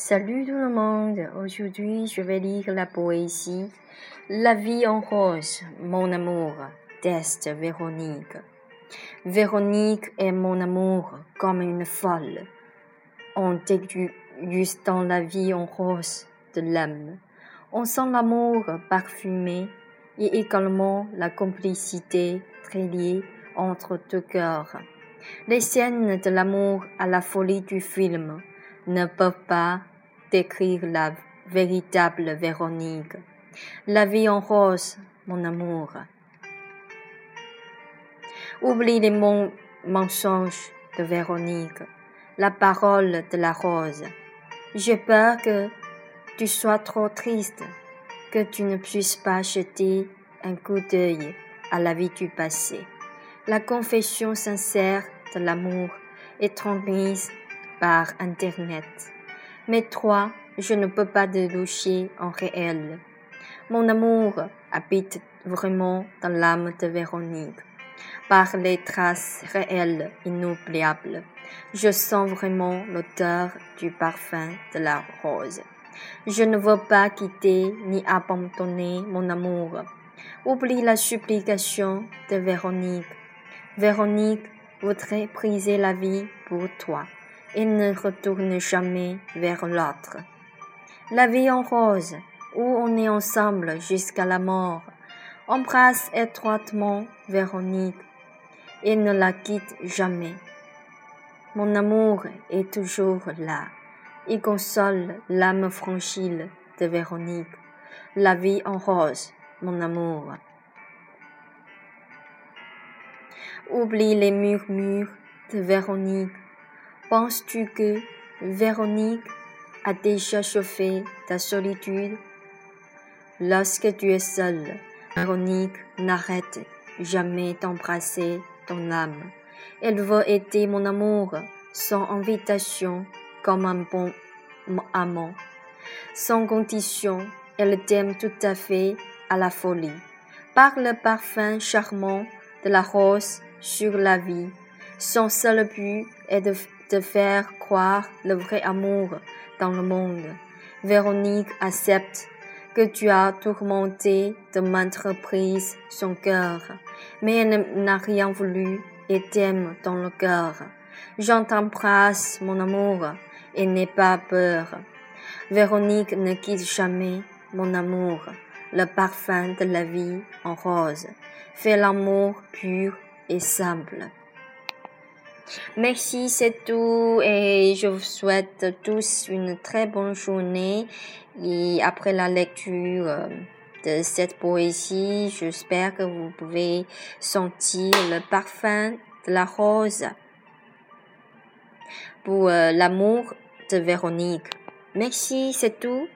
Salut tout le monde, aujourd'hui je vais lire la poésie La vie en rose, mon amour, d'Est Véronique. Véronique est mon amour comme une folle, en dégustant la vie en rose de l'âme. On sent l'amour parfumé et également la complicité très liée entre deux cœurs. Les scènes de l'amour à la folie du film ne peuvent pas décrire la véritable Véronique. La vie en rose, mon amour. Oublie les mensonges de Véronique, la parole de la rose. J'ai peur que tu sois trop triste, que tu ne puisses pas jeter un coup d'œil à la vie du passé. La confession sincère de l'amour est transmise par Internet. Mais toi, je ne peux pas te en réel. Mon amour habite vraiment dans l'âme de Véronique. Par les traces réelles inoubliables, je sens vraiment l'odeur du parfum de la rose. Je ne veux pas quitter ni abandonner mon amour. Oublie la supplication de Véronique. Véronique voudrait briser la vie pour toi et ne retourne jamais vers l'autre. La vie en rose, où on est ensemble jusqu'à la mort, embrasse étroitement Véronique et ne la quitte jamais. Mon amour est toujours là. Il console l'âme fragile de Véronique. La vie en rose, mon amour. Oublie les murmures de Véronique Penses-tu que Véronique a déjà chauffé ta solitude? Lorsque tu es seule, Véronique n'arrête jamais d'embrasser ton âme. Elle veut aider mon amour sans invitation comme un bon amant. Sans condition, elle t'aime tout à fait à la folie. Par le parfum charmant de la rose sur la vie, son seul but est de de faire croire le vrai amour dans le monde. Véronique accepte que tu as tourmenté de maintes reprises son cœur, mais elle n'a rien voulu et t'aime dans le cœur. J'en t'embrasse, mon amour, et n'aie pas peur. Véronique ne quitte jamais mon amour, le parfum de la vie en rose. Fais l'amour pur et simple. Merci, c'est tout et je vous souhaite tous une très bonne journée. Et après la lecture euh, de cette poésie, j'espère que vous pouvez sentir le parfum de la rose pour euh, l'amour de Véronique. Merci, c'est tout.